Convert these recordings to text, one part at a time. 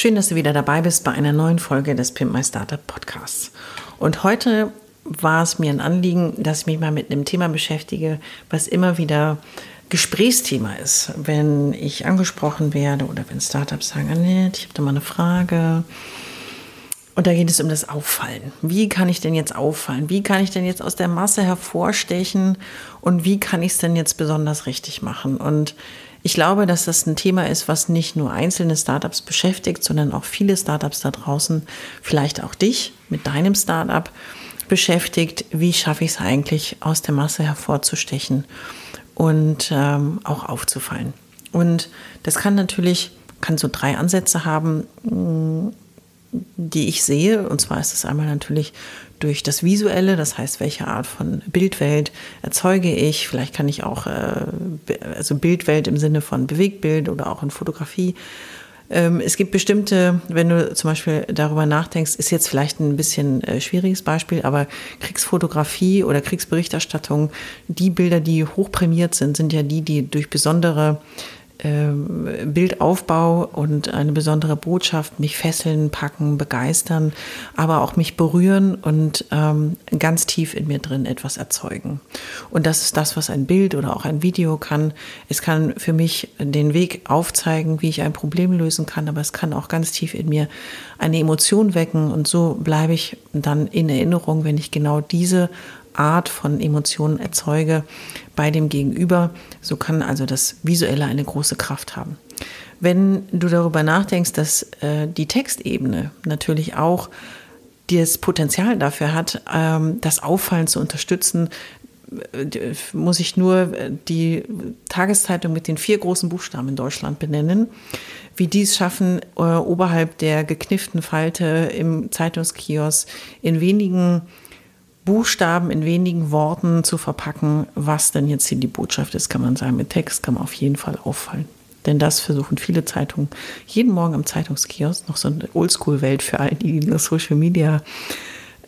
Schön, dass du wieder dabei bist bei einer neuen Folge des Pimp My Startup Podcasts. Und heute war es mir ein Anliegen, dass ich mich mal mit einem Thema beschäftige, was immer wieder Gesprächsthema ist, wenn ich angesprochen werde oder wenn Startups sagen, Annette, ich habe da mal eine Frage. Und da geht es um das Auffallen. Wie kann ich denn jetzt auffallen? Wie kann ich denn jetzt aus der Masse hervorstechen? Und wie kann ich es denn jetzt besonders richtig machen? Und ich glaube, dass das ein Thema ist, was nicht nur einzelne Startups beschäftigt, sondern auch viele Startups da draußen, vielleicht auch dich mit deinem Startup beschäftigt. Wie schaffe ich es eigentlich, aus der Masse hervorzustechen? und ähm, auch aufzufallen. Und das kann natürlich, kann so drei Ansätze haben, mm, die ich sehe. Und zwar ist es einmal natürlich durch das Visuelle, das heißt, welche Art von Bildwelt erzeuge ich. Vielleicht kann ich auch, äh, also Bildwelt im Sinne von Bewegtbild oder auch in Fotografie ähm, es gibt bestimmte, wenn du zum Beispiel darüber nachdenkst, ist jetzt vielleicht ein bisschen äh, schwieriges Beispiel, aber Kriegsfotografie oder Kriegsberichterstattung, die Bilder, die hochprämiert sind, sind ja die, die durch besondere Bildaufbau und eine besondere Botschaft mich fesseln, packen, begeistern, aber auch mich berühren und ähm, ganz tief in mir drin etwas erzeugen. Und das ist das, was ein Bild oder auch ein Video kann. Es kann für mich den Weg aufzeigen, wie ich ein Problem lösen kann, aber es kann auch ganz tief in mir eine Emotion wecken und so bleibe ich dann in Erinnerung, wenn ich genau diese Art von Emotionen erzeuge bei dem Gegenüber. So kann also das Visuelle eine große Kraft haben. Wenn du darüber nachdenkst, dass äh, die Textebene natürlich auch das Potenzial dafür hat, ähm, das Auffallen zu unterstützen, äh, muss ich nur äh, die Tageszeitung mit den vier großen Buchstaben in Deutschland benennen, wie die es schaffen, äh, oberhalb der geknifften Falte im Zeitungskiosk in wenigen Buchstaben in wenigen Worten zu verpacken, was denn jetzt hier die Botschaft ist, kann man sagen. Mit Text kann man auf jeden Fall auffallen. Denn das versuchen viele Zeitungen jeden Morgen am Zeitungskiosk, noch so eine Oldschool-Welt für all die, die Social Media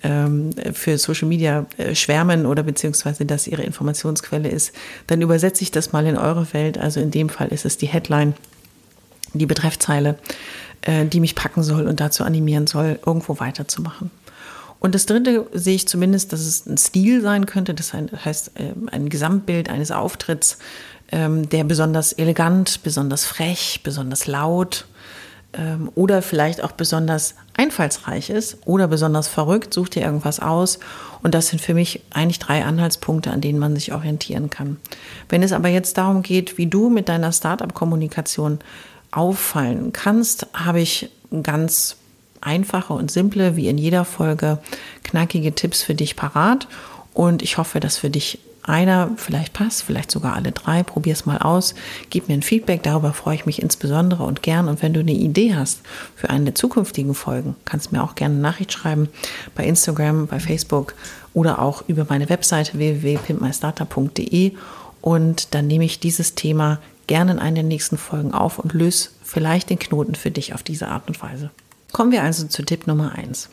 ähm, für Social Media äh, schwärmen oder beziehungsweise das ihre Informationsquelle ist, dann übersetze ich das mal in eure Welt. Also in dem Fall ist es die Headline, die Betreffzeile, äh, die mich packen soll und dazu animieren soll, irgendwo weiterzumachen. Und das dritte sehe ich zumindest, dass es ein Stil sein könnte. Das heißt, ähm, ein Gesamtbild eines Auftritts, ähm, der besonders elegant, besonders frech, besonders laut ähm, oder vielleicht auch besonders einfallsreich ist oder besonders verrückt. Such dir irgendwas aus. Und das sind für mich eigentlich drei Anhaltspunkte, an denen man sich orientieren kann. Wenn es aber jetzt darum geht, wie du mit deiner Startup-Kommunikation auffallen kannst, habe ich ganz einfache und simple, wie in jeder Folge, knackige Tipps für dich parat. Und ich hoffe, dass für dich einer vielleicht passt, vielleicht sogar alle drei. Probier es mal aus. Gib mir ein Feedback, darüber freue ich mich insbesondere und gern. Und wenn du eine Idee hast für eine der zukünftigen Folgen, kannst mir auch gerne eine Nachricht schreiben bei Instagram, bei Facebook oder auch über meine Webseite www.pimpmystarter.de. Und dann nehme ich dieses Thema gerne in einer der nächsten Folgen auf und löse vielleicht den Knoten für dich auf diese Art und Weise. Kommen wir also zu Tipp Nummer eins.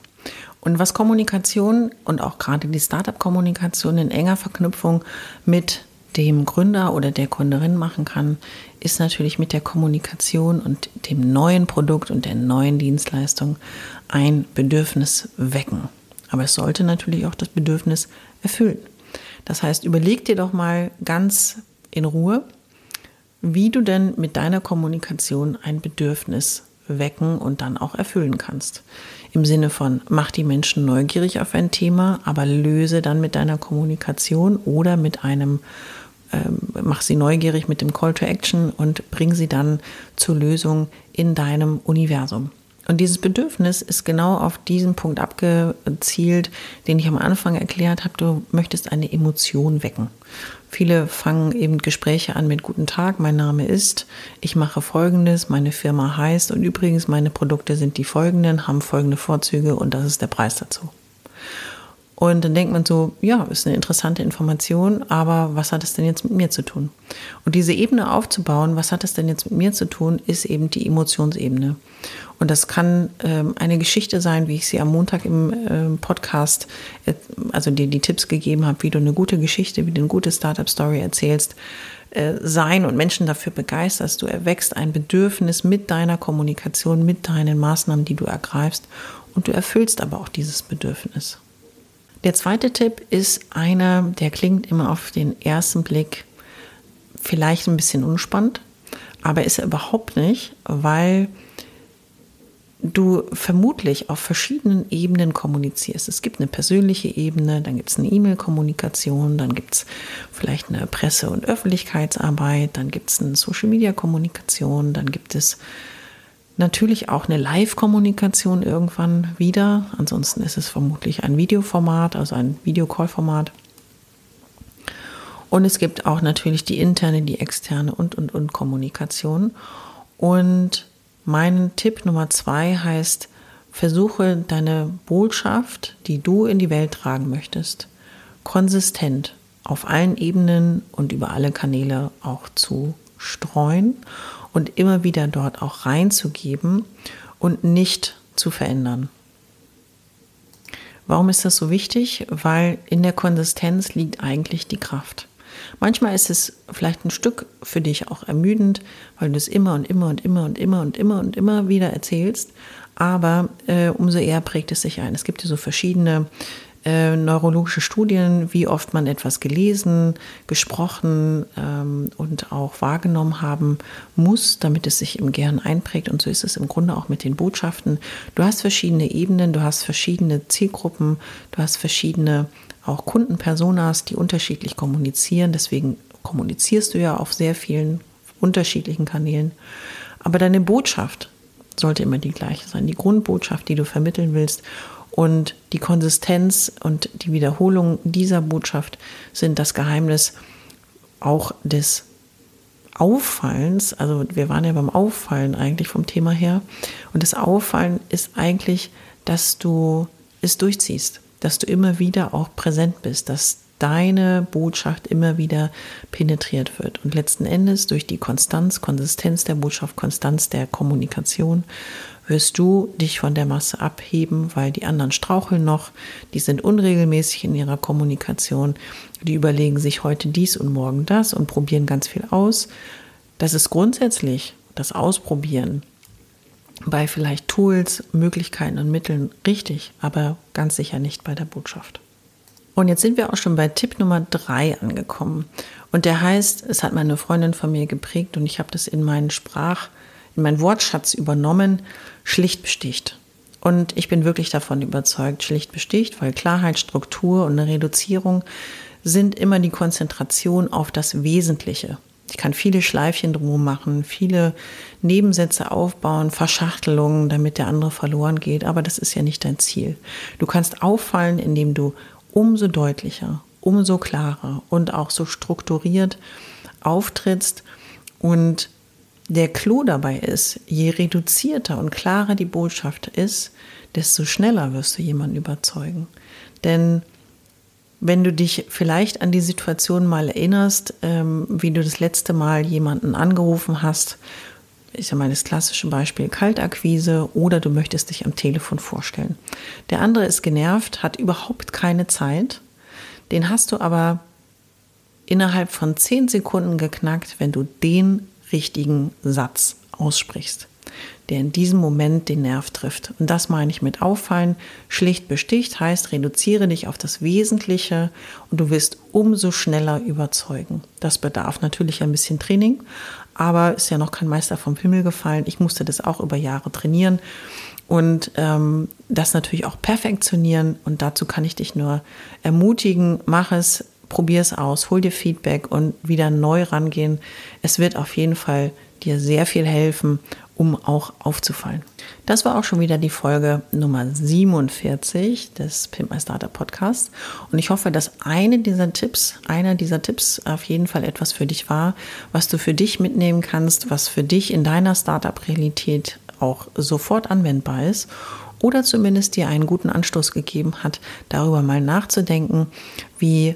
Und was Kommunikation und auch gerade die Startup-Kommunikation in enger Verknüpfung mit dem Gründer oder der Gründerin machen kann, ist natürlich mit der Kommunikation und dem neuen Produkt und der neuen Dienstleistung ein Bedürfnis wecken. Aber es sollte natürlich auch das Bedürfnis erfüllen. Das heißt, überleg dir doch mal ganz in Ruhe, wie du denn mit deiner Kommunikation ein Bedürfnis wecken und dann auch erfüllen kannst. Im Sinne von, mach die Menschen neugierig auf ein Thema, aber löse dann mit deiner Kommunikation oder mit einem ähm, mach sie neugierig mit dem Call to Action und bring sie dann zur Lösung in deinem Universum. Und dieses Bedürfnis ist genau auf diesen Punkt abgezielt, den ich am Anfang erklärt habe. Du möchtest eine Emotion wecken. Viele fangen eben Gespräche an mit Guten Tag, mein Name ist, ich mache Folgendes, meine Firma heißt und übrigens meine Produkte sind die folgenden, haben folgende Vorzüge und das ist der Preis dazu. Und dann denkt man so, ja, ist eine interessante Information, aber was hat es denn jetzt mit mir zu tun? Und diese Ebene aufzubauen, was hat es denn jetzt mit mir zu tun, ist eben die Emotionsebene. Und das kann ähm, eine Geschichte sein, wie ich sie am Montag im ähm, Podcast, äh, also dir die Tipps gegeben habe, wie du eine gute Geschichte, wie du eine gute Startup-Story erzählst, äh, sein und Menschen dafür begeisterst. Du erwächst ein Bedürfnis mit deiner Kommunikation, mit deinen Maßnahmen, die du ergreifst. Und du erfüllst aber auch dieses Bedürfnis. Der zweite Tipp ist einer, der klingt immer auf den ersten Blick vielleicht ein bisschen unspannend, aber ist er überhaupt nicht, weil du vermutlich auf verschiedenen Ebenen kommunizierst. Es gibt eine persönliche Ebene, dann gibt es eine E-Mail-Kommunikation, dann gibt es vielleicht eine Presse- und Öffentlichkeitsarbeit, dann gibt es eine Social-Media-Kommunikation, dann gibt es Natürlich auch eine Live-Kommunikation irgendwann wieder. Ansonsten ist es vermutlich ein Videoformat, also ein Videocall-Format. Und es gibt auch natürlich die interne, die externe und, und, und Kommunikation. Und mein Tipp Nummer zwei heißt, versuche deine Botschaft, die du in die Welt tragen möchtest, konsistent auf allen Ebenen und über alle Kanäle auch zu streuen und immer wieder dort auch reinzugeben und nicht zu verändern. Warum ist das so wichtig? Weil in der Konsistenz liegt eigentlich die Kraft. Manchmal ist es vielleicht ein Stück für dich auch ermüdend, weil du es immer und immer und immer und immer und immer und immer wieder erzählst. Aber äh, umso eher prägt es sich ein. Es gibt ja so verschiedene äh, neurologische Studien, wie oft man etwas gelesen, gesprochen ähm, und auch wahrgenommen haben muss, damit es sich im Gehirn einprägt. Und so ist es im Grunde auch mit den Botschaften. Du hast verschiedene Ebenen, du hast verschiedene Zielgruppen, du hast verschiedene auch Kundenpersonas, die unterschiedlich kommunizieren. Deswegen kommunizierst du ja auf sehr vielen unterschiedlichen Kanälen. Aber deine Botschaft sollte immer die gleiche sein, die Grundbotschaft, die du vermitteln willst. Und die Konsistenz und die Wiederholung dieser Botschaft sind das Geheimnis auch des Auffallens. Also wir waren ja beim Auffallen eigentlich vom Thema her. Und das Auffallen ist eigentlich, dass du es durchziehst, dass du immer wieder auch präsent bist, dass deine Botschaft immer wieder penetriert wird. Und letzten Endes durch die Konstanz, Konsistenz der Botschaft, Konstanz der Kommunikation wirst du dich von der Masse abheben, weil die anderen straucheln noch, die sind unregelmäßig in ihrer Kommunikation, die überlegen sich heute dies und morgen das und probieren ganz viel aus. Das ist grundsätzlich das Ausprobieren bei vielleicht Tools, Möglichkeiten und Mitteln richtig, aber ganz sicher nicht bei der Botschaft. Und jetzt sind wir auch schon bei Tipp Nummer drei angekommen. Und der heißt, es hat meine Freundin von mir geprägt und ich habe das in meinen Sprach, in meinen Wortschatz übernommen schlicht besticht. Und ich bin wirklich davon überzeugt, schlicht besticht, weil Klarheit, Struktur und eine Reduzierung sind immer die Konzentration auf das Wesentliche. Ich kann viele Schleifchen drum machen, viele Nebensätze aufbauen, Verschachtelungen, damit der andere verloren geht, aber das ist ja nicht dein Ziel. Du kannst auffallen, indem du umso deutlicher, umso klarer und auch so strukturiert auftrittst und der Clou dabei ist, je reduzierter und klarer die Botschaft ist, desto schneller wirst du jemanden überzeugen. Denn wenn du dich vielleicht an die Situation mal erinnerst, ähm, wie du das letzte Mal jemanden angerufen hast, ich meine das klassische Beispiel Kaltakquise oder du möchtest dich am Telefon vorstellen. Der andere ist genervt, hat überhaupt keine Zeit, den hast du aber innerhalb von zehn Sekunden geknackt, wenn du den richtigen Satz aussprichst, der in diesem Moment den Nerv trifft. Und das meine ich mit auffallen. Schlicht besticht heißt, reduziere dich auf das Wesentliche und du wirst umso schneller überzeugen. Das bedarf natürlich ein bisschen Training, aber ist ja noch kein Meister vom Himmel gefallen. Ich musste das auch über Jahre trainieren und ähm, das natürlich auch perfektionieren. Und dazu kann ich dich nur ermutigen, mach es, probier es aus, hol dir Feedback und wieder neu rangehen. Es wird auf jeden Fall dir sehr viel helfen, um auch aufzufallen. Das war auch schon wieder die Folge Nummer 47 des Pimp My Startup Podcasts. Und ich hoffe, dass eine dieser Tipps, einer dieser Tipps auf jeden Fall etwas für dich war, was du für dich mitnehmen kannst, was für dich in deiner Startup-Realität auch sofort anwendbar ist oder zumindest dir einen guten Anstoß gegeben hat, darüber mal nachzudenken, wie